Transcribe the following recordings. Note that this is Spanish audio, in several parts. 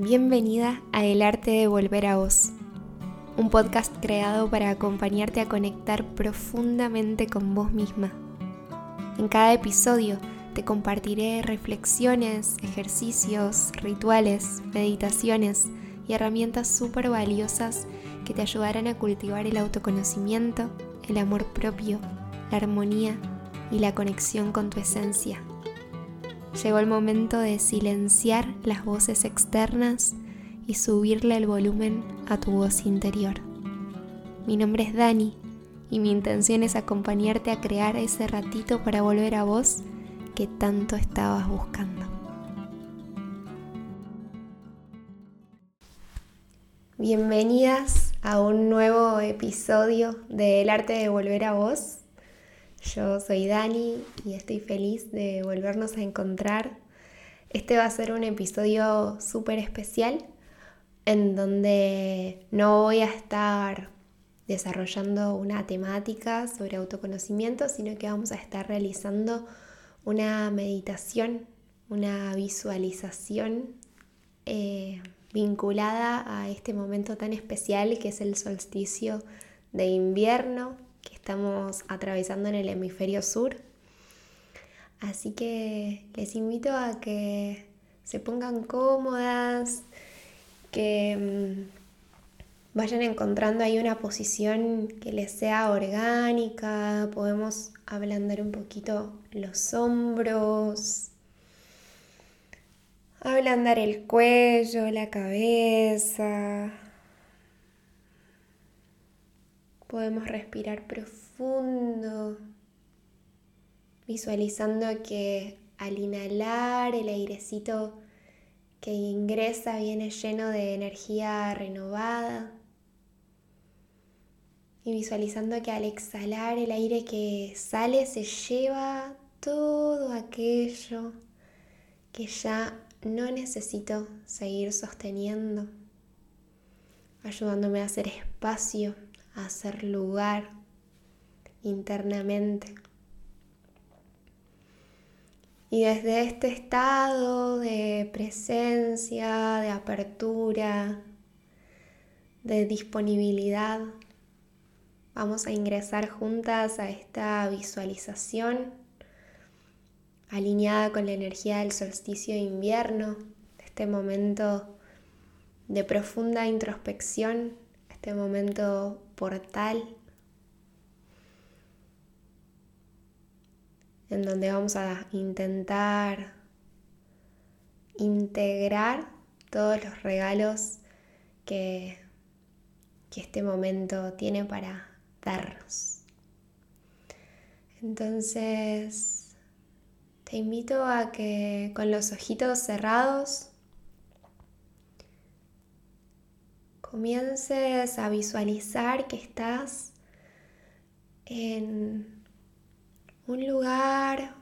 Bienvenida a El arte de volver a vos, un podcast creado para acompañarte a conectar profundamente con vos misma. En cada episodio te compartiré reflexiones, ejercicios, rituales, meditaciones y herramientas súper valiosas que te ayudarán a cultivar el autoconocimiento, el amor propio, la armonía y la conexión con tu esencia. Llegó el momento de silenciar las voces externas y subirle el volumen a tu voz interior. Mi nombre es Dani y mi intención es acompañarte a crear ese ratito para volver a vos que tanto estabas buscando. Bienvenidas a un nuevo episodio de El arte de volver a vos. Yo soy Dani y estoy feliz de volvernos a encontrar. Este va a ser un episodio súper especial en donde no voy a estar desarrollando una temática sobre autoconocimiento, sino que vamos a estar realizando una meditación, una visualización eh, vinculada a este momento tan especial que es el solsticio de invierno que estamos atravesando en el hemisferio sur. Así que les invito a que se pongan cómodas, que mm, vayan encontrando ahí una posición que les sea orgánica, podemos ablandar un poquito los hombros, ablandar el cuello, la cabeza, Podemos respirar profundo, visualizando que al inhalar el airecito que ingresa viene lleno de energía renovada. Y visualizando que al exhalar el aire que sale se lleva todo aquello que ya no necesito seguir sosteniendo, ayudándome a hacer espacio hacer lugar internamente. Y desde este estado de presencia, de apertura, de disponibilidad, vamos a ingresar juntas a esta visualización alineada con la energía del solsticio de invierno, este momento de profunda introspección, este momento portal en donde vamos a intentar integrar todos los regalos que, que este momento tiene para darnos. Entonces, te invito a que con los ojitos cerrados comiences a visualizar que estás en un lugar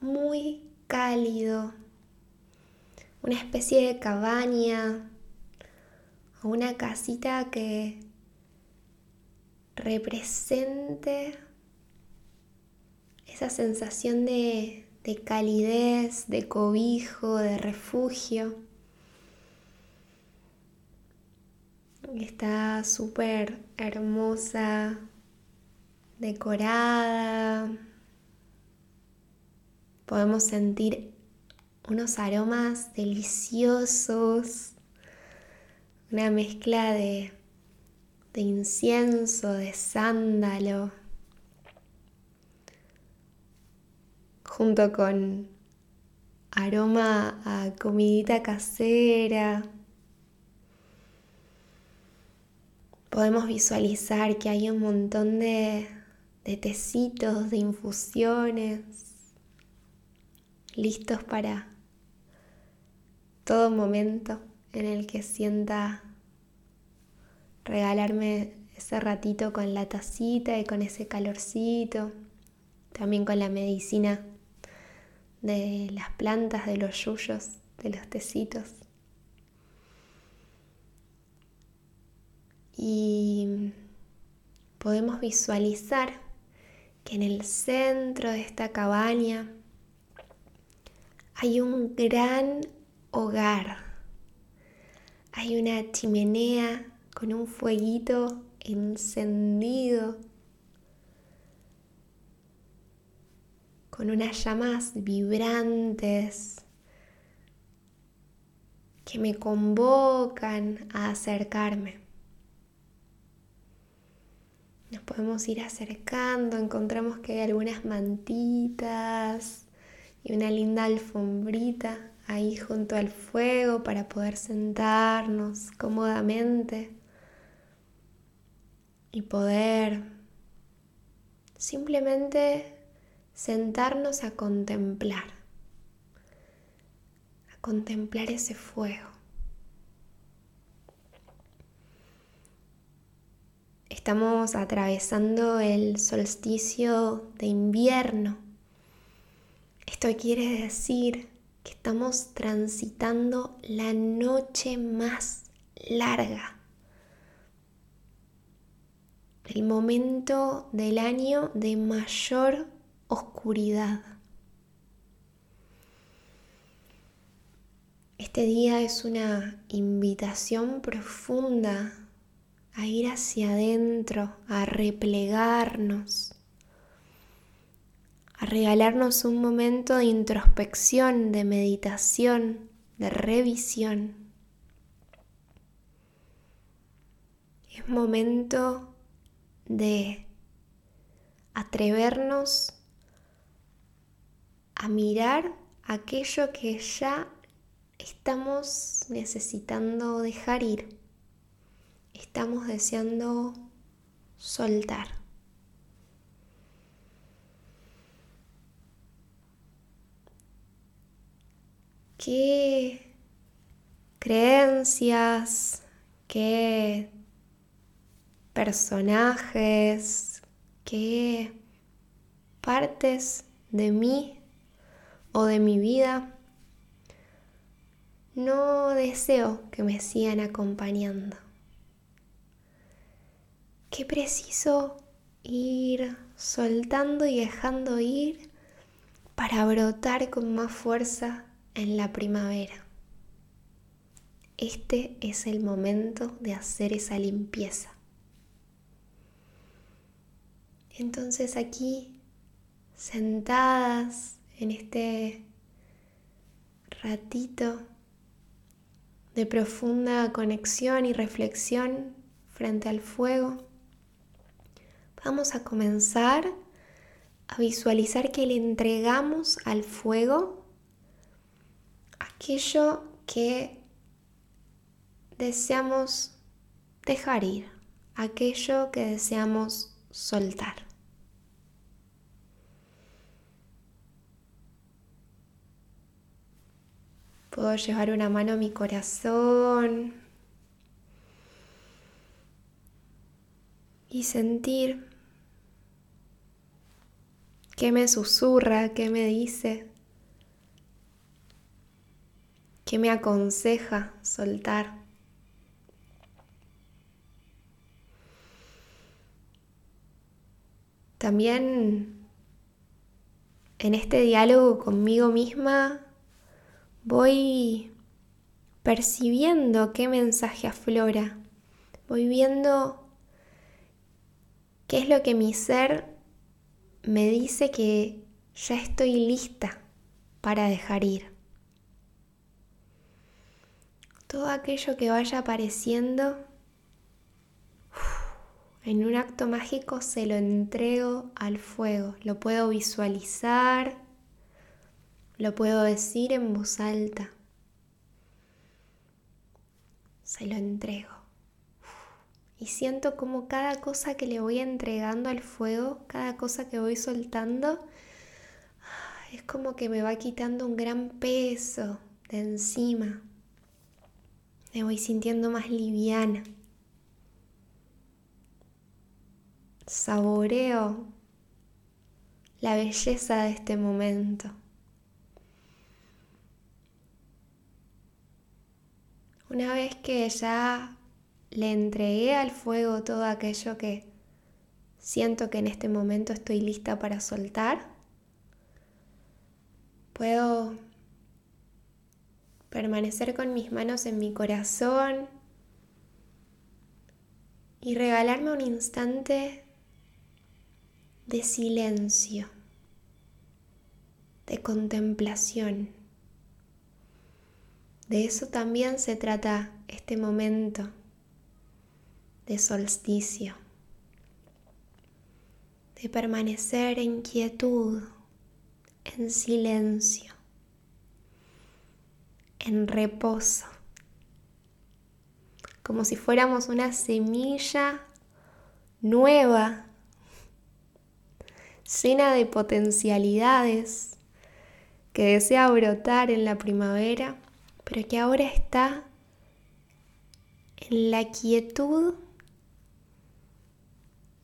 muy cálido, una especie de cabaña o una casita que represente esa sensación de, de calidez, de cobijo, de refugio. Está súper hermosa, decorada. Podemos sentir unos aromas deliciosos, una mezcla de, de incienso, de sándalo, junto con aroma a comidita casera. Podemos visualizar que hay un montón de, de tecitos, de infusiones, listos para todo momento en el que sienta regalarme ese ratito con la tacita y con ese calorcito, también con la medicina de las plantas, de los yuyos, de los tecitos. Y podemos visualizar que en el centro de esta cabaña hay un gran hogar, hay una chimenea con un fueguito encendido, con unas llamas vibrantes que me convocan a acercarme. Nos podemos ir acercando, encontramos que hay algunas mantitas y una linda alfombrita ahí junto al fuego para poder sentarnos cómodamente y poder simplemente sentarnos a contemplar, a contemplar ese fuego. Estamos atravesando el solsticio de invierno. Esto quiere decir que estamos transitando la noche más larga el momento del año de mayor oscuridad. Este día es una invitación profunda a ir hacia adentro, a replegarnos, a regalarnos un momento de introspección, de meditación, de revisión. Es momento de atrevernos a mirar aquello que ya estamos necesitando dejar ir, estamos deseando soltar. ¿Qué creencias, qué personajes, qué partes de mí o de mi vida no deseo que me sigan acompañando. Qué preciso ir soltando y dejando ir para brotar con más fuerza en la primavera. Este es el momento de hacer esa limpieza. Entonces aquí, sentadas en este ratito de profunda conexión y reflexión frente al fuego, vamos a comenzar a visualizar que le entregamos al fuego aquello que deseamos dejar ir, aquello que deseamos soltar. Puedo llevar una mano a mi corazón y sentir qué me susurra, qué me dice, qué me aconseja soltar. También en este diálogo conmigo misma voy percibiendo qué mensaje aflora, voy viendo qué es lo que mi ser me dice que ya estoy lista para dejar ir. Todo aquello que vaya apareciendo en un acto mágico se lo entrego al fuego, lo puedo visualizar, lo puedo decir en voz alta. Se lo entrego. Y siento como cada cosa que le voy entregando al fuego, cada cosa que voy soltando, es como que me va quitando un gran peso de encima. Me voy sintiendo más liviana. saboreo la belleza de este momento. Una vez que ya le entregué al fuego todo aquello que siento que en este momento estoy lista para soltar, puedo permanecer con mis manos en mi corazón y regalarme un instante de silencio, de contemplación. De eso también se trata este momento de solsticio, de permanecer en quietud, en silencio, en reposo, como si fuéramos una semilla nueva, llena de potencialidades, que desea brotar en la primavera, pero que ahora está en la quietud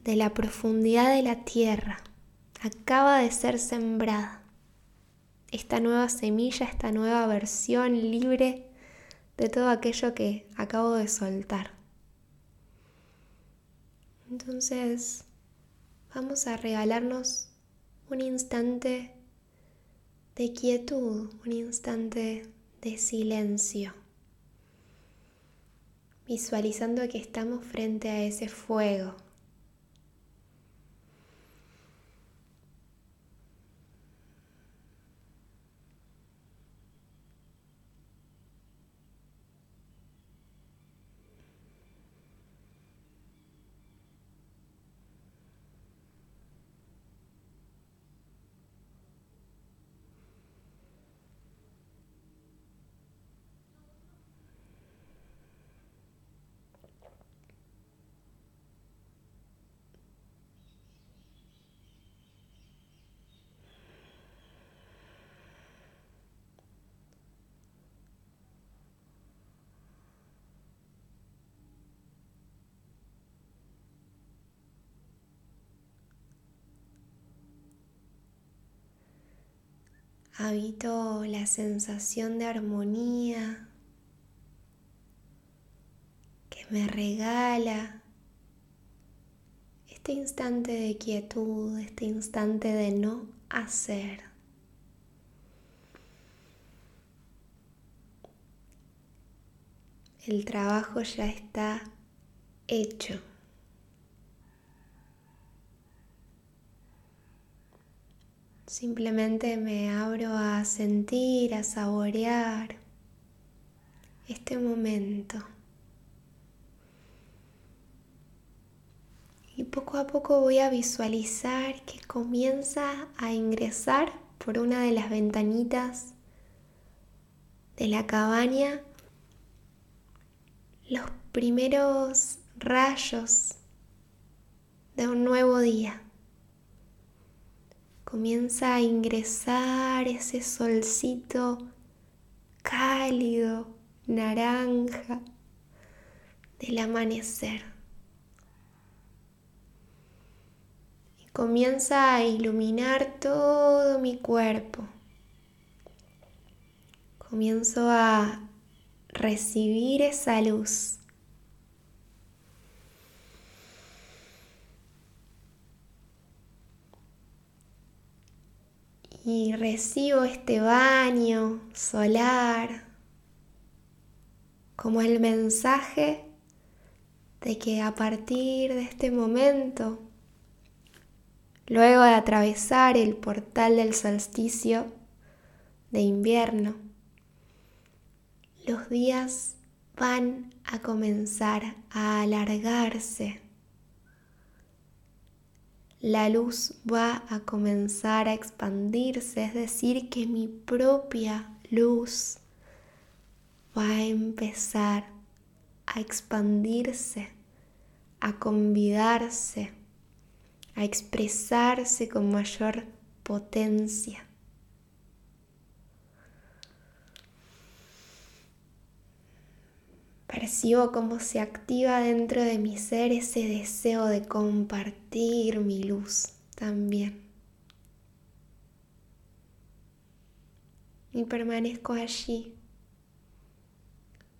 de la profundidad de la tierra. Acaba de ser sembrada esta nueva semilla, esta nueva versión libre de todo aquello que acabo de soltar. Entonces, vamos a regalarnos un instante de quietud, un instante de silencio, visualizando que estamos frente a ese fuego habito la sensación de armonía que me regala este instante de quietud, este instante de no hacer. El trabajo ya está hecho. Simplemente me abro a sentir, a saborear este momento. Y poco a poco voy a visualizar que comienza a ingresar por una de las ventanitas de la cabaña los primeros rayos de un nuevo día comienza a ingresar ese solcito cálido, naranja del amanecer. Y comienza a iluminar todo mi cuerpo. Comienzo a recibir esa luz. Y recibo este baño solar como el mensaje de que a partir de este momento, luego de atravesar el portal del solsticio de invierno, los días van a comenzar a alargarse la luz va a comenzar a expandirse, es decir, que mi propia luz va a empezar a expandirse, a convidarse, a expresarse con mayor potencia. Percibo cómo se activa dentro de mi ser ese deseo de compartir mi luz también. Y permanezco allí,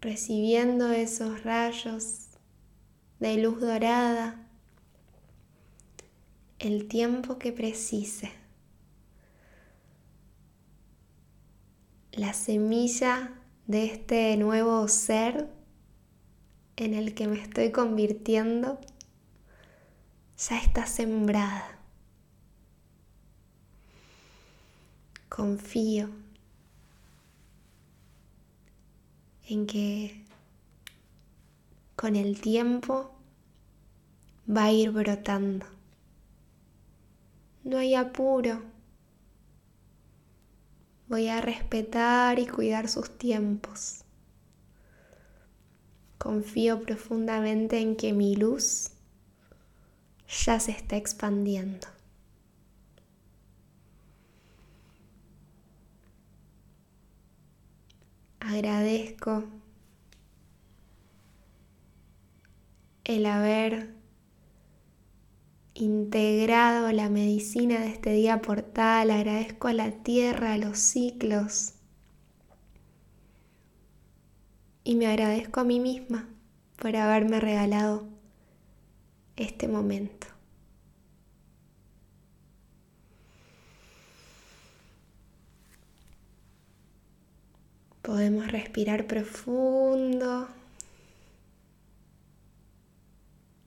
recibiendo esos rayos de luz dorada el tiempo que precise. La semilla de este nuevo ser en el que me estoy convirtiendo ya está sembrada. Confío en que con el tiempo va a ir brotando. No hay apuro. Voy a respetar y cuidar sus tiempos. Confío profundamente en que mi luz ya se está expandiendo. Agradezco el haber integrado la medicina de este día portal, agradezco a la tierra, a los ciclos y me agradezco a mí misma por haberme regalado este momento. Podemos respirar profundo.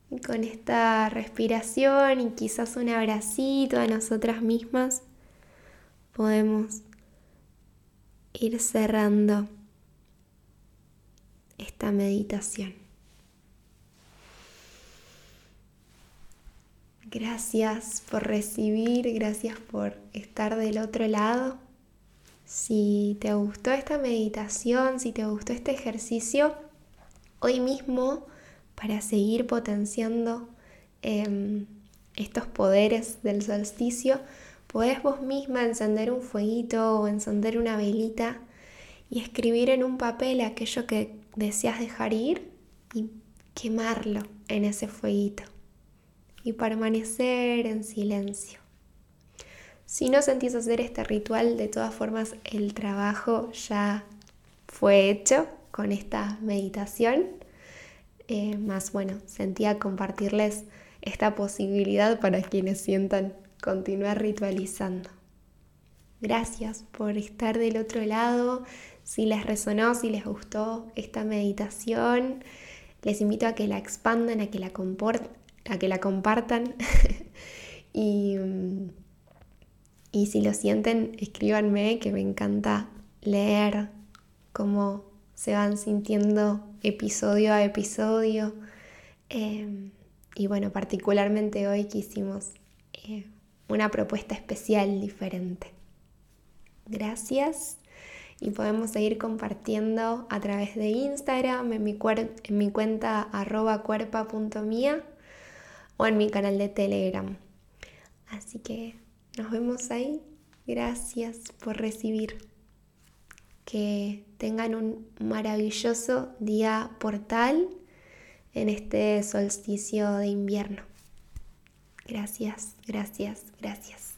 Y con esta respiración y quizás un abracito a nosotras mismas, podemos ir cerrando esta meditación. Gracias por recibir, gracias por estar del otro lado. Si te gustó esta meditación, si te gustó este ejercicio, hoy mismo para seguir potenciando em, estos poderes del solsticio, podés vos misma encender un fueguito o encender una velita y escribir en un papel aquello que deseas dejar ir y quemarlo en ese fueguito y permanecer en silencio. Si no sentís hacer este ritual, de todas formas el trabajo ya fue hecho con esta meditación. Eh, más bueno, sentía compartirles esta posibilidad para quienes sientan continuar ritualizando. Gracias por estar del otro lado. Si les resonó, si les gustó esta meditación, les invito a que la expandan, a que la, a que la compartan. y, y si lo sienten, escríbanme, que me encanta leer cómo se van sintiendo episodio a episodio. Em, y bueno, particularmente hoy que hicimos eh, una propuesta especial diferente. Gracias y podemos seguir compartiendo a través de Instagram, en mi, en mi cuenta arroba cuerpa.mía o en mi canal de Telegram. Así que nos vemos ahí. Gracias por recibir. Que tengan un maravilloso día portal en este solsticio de invierno. Gracias, gracias, gracias.